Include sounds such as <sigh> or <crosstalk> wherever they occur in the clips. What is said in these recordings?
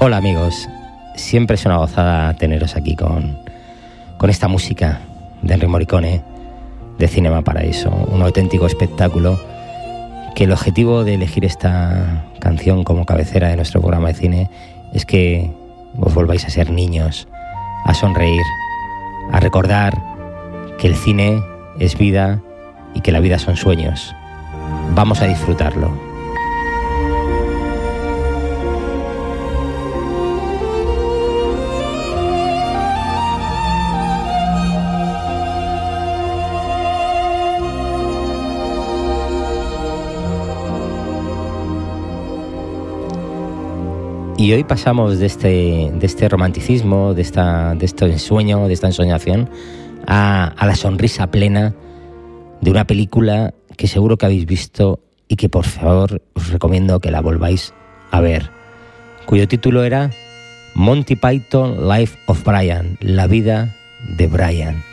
Hola amigos, siempre es una gozada teneros aquí con, con esta música de Enrique Morricone de Cinema Paraíso, un auténtico espectáculo que el objetivo de elegir esta canción como cabecera de nuestro programa de cine es que vos volváis a ser niños, a sonreír, a recordar que el cine es vida y que la vida son sueños. Vamos a disfrutarlo. Y hoy pasamos de este, de este romanticismo, de, esta, de este ensueño, de esta ensoñación, a, a la sonrisa plena de una película que seguro que habéis visto y que por favor os recomiendo que la volváis a ver, cuyo título era Monty Python Life of Brian, la vida de Brian.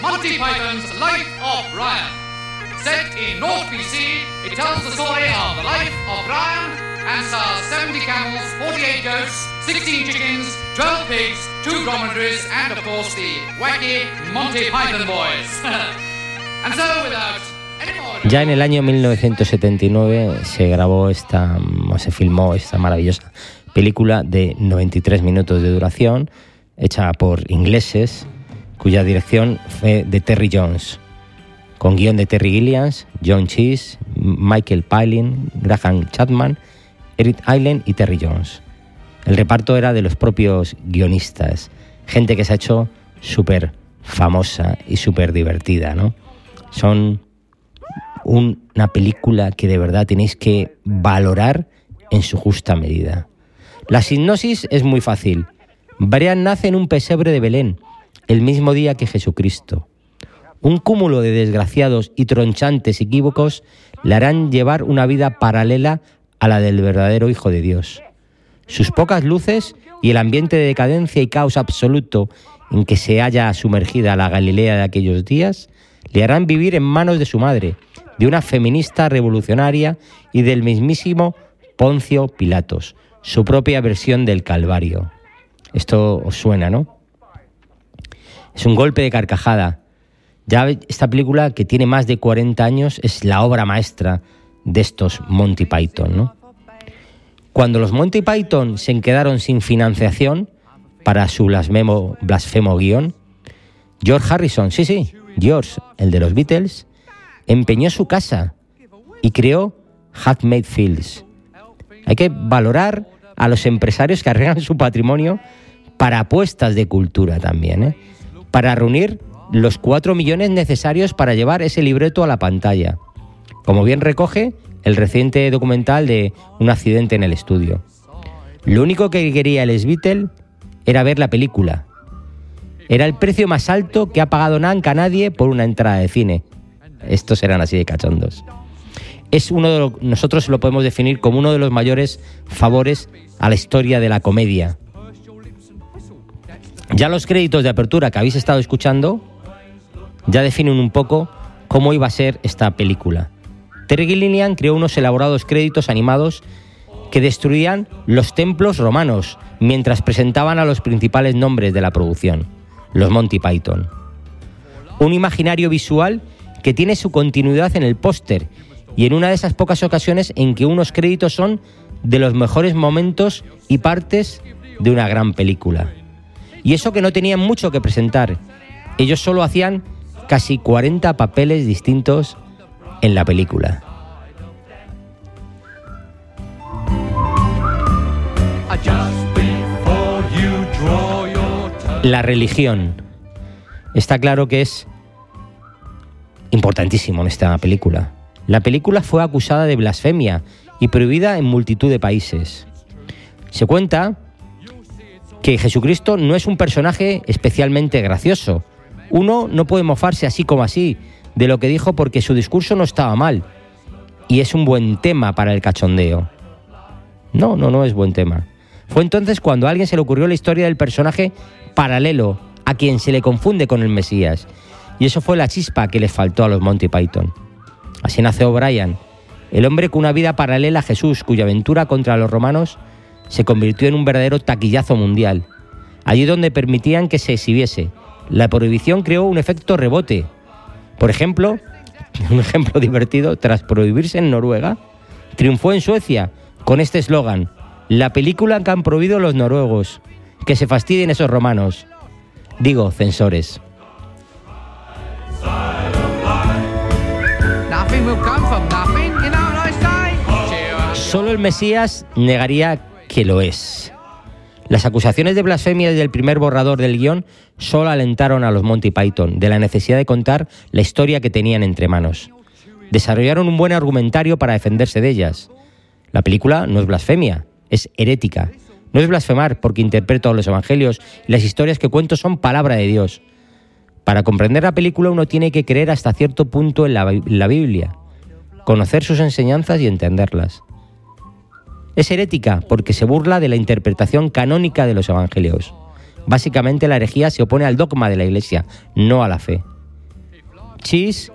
Monty Python's Life of Brian. Set in North BC, it tells the story of the life of Brian and stars 70 camels, 48 goats, 16 chickens, 12 pigs, 2 dromedaries, and of course the wacky Monty Python boys. <laughs> and so without Ya en el año 1979 se grabó esta, o se filmó esta maravillosa película de 93 minutos de duración, hecha por ingleses, cuya dirección fue de Terry Jones, con guion de Terry Gilliams, John Cheese, Michael Palin, Graham Chapman, Eric Island y Terry Jones. El reparto era de los propios guionistas, gente que se ha hecho súper famosa y súper divertida, ¿no? Son una película que de verdad tenéis que valorar en su justa medida. La sinopsis es muy fácil. Brian nace en un pesebre de Belén, el mismo día que Jesucristo. Un cúmulo de desgraciados y tronchantes equívocos le harán llevar una vida paralela a la del verdadero Hijo de Dios. Sus pocas luces y el ambiente de decadencia y caos absoluto en que se halla sumergida la Galilea de aquellos días le harán vivir en manos de su madre, de una feminista revolucionaria y del mismísimo Poncio Pilatos, su propia versión del Calvario. Esto os suena, ¿no? Es un golpe de carcajada. Ya esta película, que tiene más de 40 años, es la obra maestra de estos Monty Python. Cuando los Monty Python se quedaron sin financiación para su blasfemo, blasfemo guion, George Harrison, sí, sí, George, el de los Beatles, empeñó su casa y creó Made Fields. Hay que valorar a los empresarios que arreglan su patrimonio para apuestas de cultura también. ¿eh? para reunir los cuatro millones necesarios para llevar ese libreto a la pantalla, como bien recoge el reciente documental de un accidente en el estudio. Lo único que quería el Beatle era ver la película. Era el precio más alto que ha pagado nunca nadie por una entrada de cine. Estos eran así de cachondos. Es uno de nosotros lo podemos definir como uno de los mayores favores a la historia de la comedia ya los créditos de apertura que habéis estado escuchando ya definen un poco cómo iba a ser esta película. Terry Gilliam creó unos elaborados créditos animados que destruían los templos romanos mientras presentaban a los principales nombres de la producción, los Monty Python. Un imaginario visual que tiene su continuidad en el póster y en una de esas pocas ocasiones en que unos créditos son de los mejores momentos y partes de una gran película. Y eso que no tenían mucho que presentar. Ellos solo hacían casi 40 papeles distintos en la película. La religión. Está claro que es importantísimo en esta película. La película fue acusada de blasfemia y prohibida en multitud de países. Se cuenta que Jesucristo no es un personaje especialmente gracioso. Uno no puede mofarse así como así de lo que dijo porque su discurso no estaba mal y es un buen tema para el cachondeo. No, no, no es buen tema. Fue entonces cuando a alguien se le ocurrió la historia del personaje paralelo a quien se le confunde con el Mesías Y eso fue la chispa que les faltó a los Monty Python. Así nace O'Brien, el hombre con una vida paralela a Jesús, cuya aventura contra los romanos se convirtió en un verdadero taquillazo mundial. Allí donde permitían que se exhibiese, la prohibición creó un efecto rebote. Por ejemplo, <laughs> un ejemplo divertido, tras prohibirse en Noruega, triunfó en Suecia con este eslogan, la película que han prohibido los noruegos, que se fastidien esos romanos. Digo, censores. Solo el Mesías negaría que lo es. Las acusaciones de blasfemia del primer borrador del guion solo alentaron a los Monty Python de la necesidad de contar la historia que tenían entre manos. Desarrollaron un buen argumentario para defenderse de ellas. La película no es blasfemia, es herética. No es blasfemar porque interpreto los evangelios y las historias que cuento son palabra de Dios. Para comprender la película uno tiene que creer hasta cierto punto en la, la Biblia, conocer sus enseñanzas y entenderlas. Es herética porque se burla de la interpretación canónica de los evangelios. Básicamente la herejía se opone al dogma de la Iglesia, no a la fe. Chis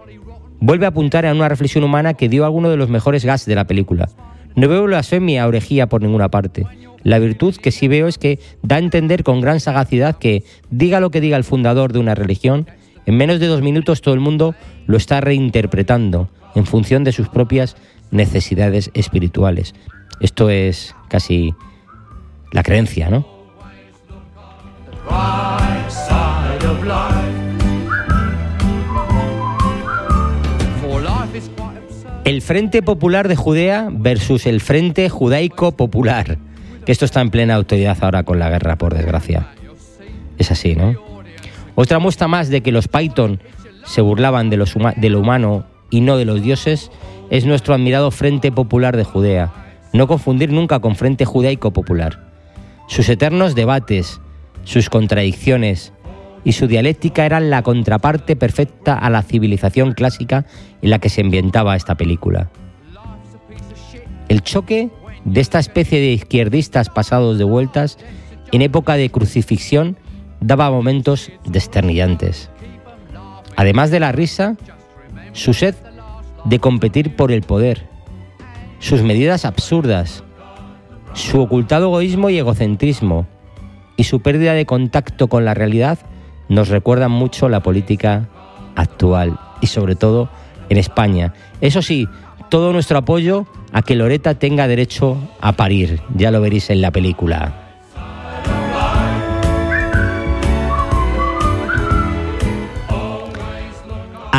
vuelve a apuntar a una reflexión humana que dio alguno de los mejores gas de la película. No veo blasfemia o herejía por ninguna parte. La virtud que sí veo es que da a entender con gran sagacidad que, diga lo que diga el fundador de una religión, en menos de dos minutos todo el mundo lo está reinterpretando en función de sus propias necesidades espirituales. Esto es casi la creencia, ¿no? El Frente Popular de Judea versus el Frente Judaico Popular. Que esto está en plena autoridad ahora con la guerra, por desgracia. Es así, ¿no? Otra muestra más de que los Python se burlaban de, de lo humano y no de los dioses es nuestro admirado Frente Popular de Judea, no confundir nunca con Frente Judaico Popular. Sus eternos debates, sus contradicciones y su dialéctica eran la contraparte perfecta a la civilización clásica en la que se ambientaba esta película. El choque de esta especie de izquierdistas pasados de vueltas en época de crucifixión daba momentos desternillantes. Además de la risa, su sed de competir por el poder, sus medidas absurdas, su ocultado egoísmo y egocentrismo y su pérdida de contacto con la realidad nos recuerdan mucho la política actual y sobre todo en España. Eso sí, todo nuestro apoyo a que Loreta tenga derecho a parir, ya lo veréis en la película.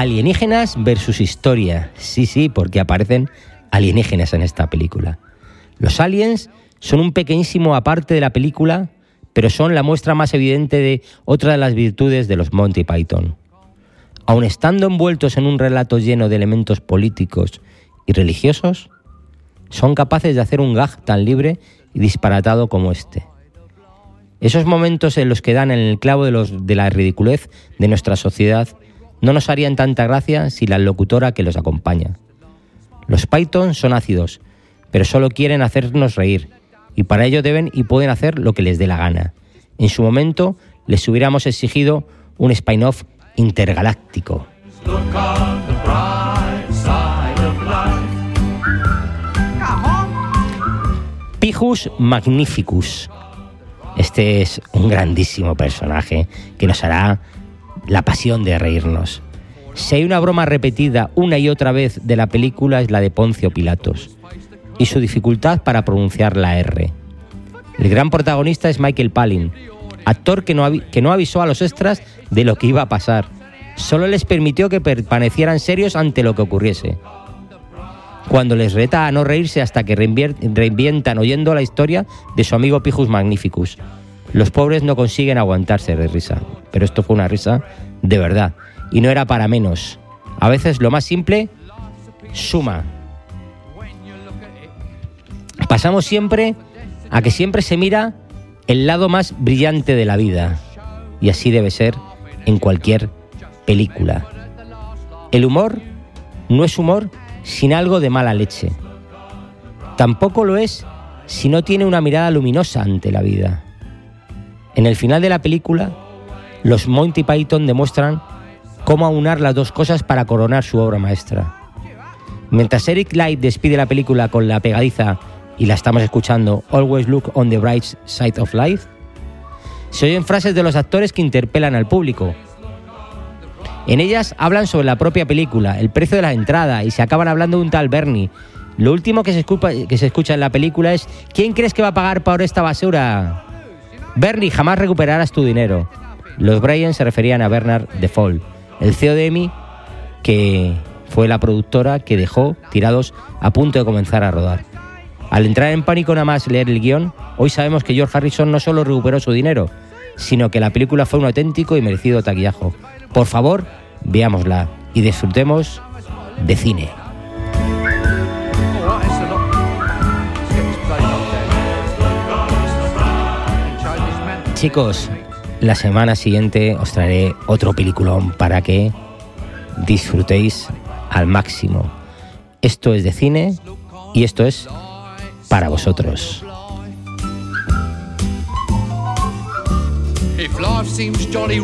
Alienígenas versus historia. Sí, sí, porque aparecen alienígenas en esta película. Los aliens son un pequeñísimo aparte de la película, pero son la muestra más evidente de otra de las virtudes de los Monty Python. Aun estando envueltos en un relato lleno de elementos políticos y religiosos, son capaces de hacer un gag tan libre y disparatado como este. Esos momentos en los que dan en el clavo de, de la ridiculez de nuestra sociedad no nos harían tanta gracia si la locutora que los acompaña los Python son ácidos, pero solo quieren hacernos reír, y para ello deben y pueden hacer lo que les dé la gana. En su momento les hubiéramos exigido un spin-off intergaláctico. Pijus Magnificus. Este es un grandísimo personaje que nos hará la pasión de reírnos. Si hay una broma repetida una y otra vez de la película es la de Poncio Pilatos y su dificultad para pronunciar la R. El gran protagonista es Michael Palin, actor que no, que no avisó a los extras de lo que iba a pasar. Solo les permitió que permanecieran serios ante lo que ocurriese. Cuando les reta a no reírse hasta que reinvientan oyendo la historia de su amigo Pijus Magnificus. Los pobres no consiguen aguantarse de risa, pero esto fue una risa de verdad y no era para menos. A veces lo más simple suma. Pasamos siempre a que siempre se mira el lado más brillante de la vida. Y así debe ser en cualquier película. El humor no es humor sin algo de mala leche. Tampoco lo es si no tiene una mirada luminosa ante la vida. En el final de la película, los Monty Python demuestran cómo aunar las dos cosas para coronar su obra maestra. Mientras Eric Light despide la película con la pegadiza, y la estamos escuchando, Always Look on the Bright Side of Life, se oyen frases de los actores que interpelan al público. En ellas hablan sobre la propia película, el precio de la entrada y se acaban hablando de un tal Bernie. Lo último que se, escucha, que se escucha en la película es ¿Quién crees que va a pagar por esta basura? Bernie, jamás recuperarás tu dinero. Los Bryan se referían a Bernard Default, el CEO de EMI, que fue la productora que dejó tirados a punto de comenzar a rodar. Al entrar en pánico nada más leer el guion, hoy sabemos que George Harrison no solo recuperó su dinero, sino que la película fue un auténtico y merecido taquillajo. Por favor, veámosla y disfrutemos de cine. Chicos, la semana siguiente os traeré otro peliculón para que disfrutéis al máximo. Esto es de cine y esto es para vosotros. Jolly.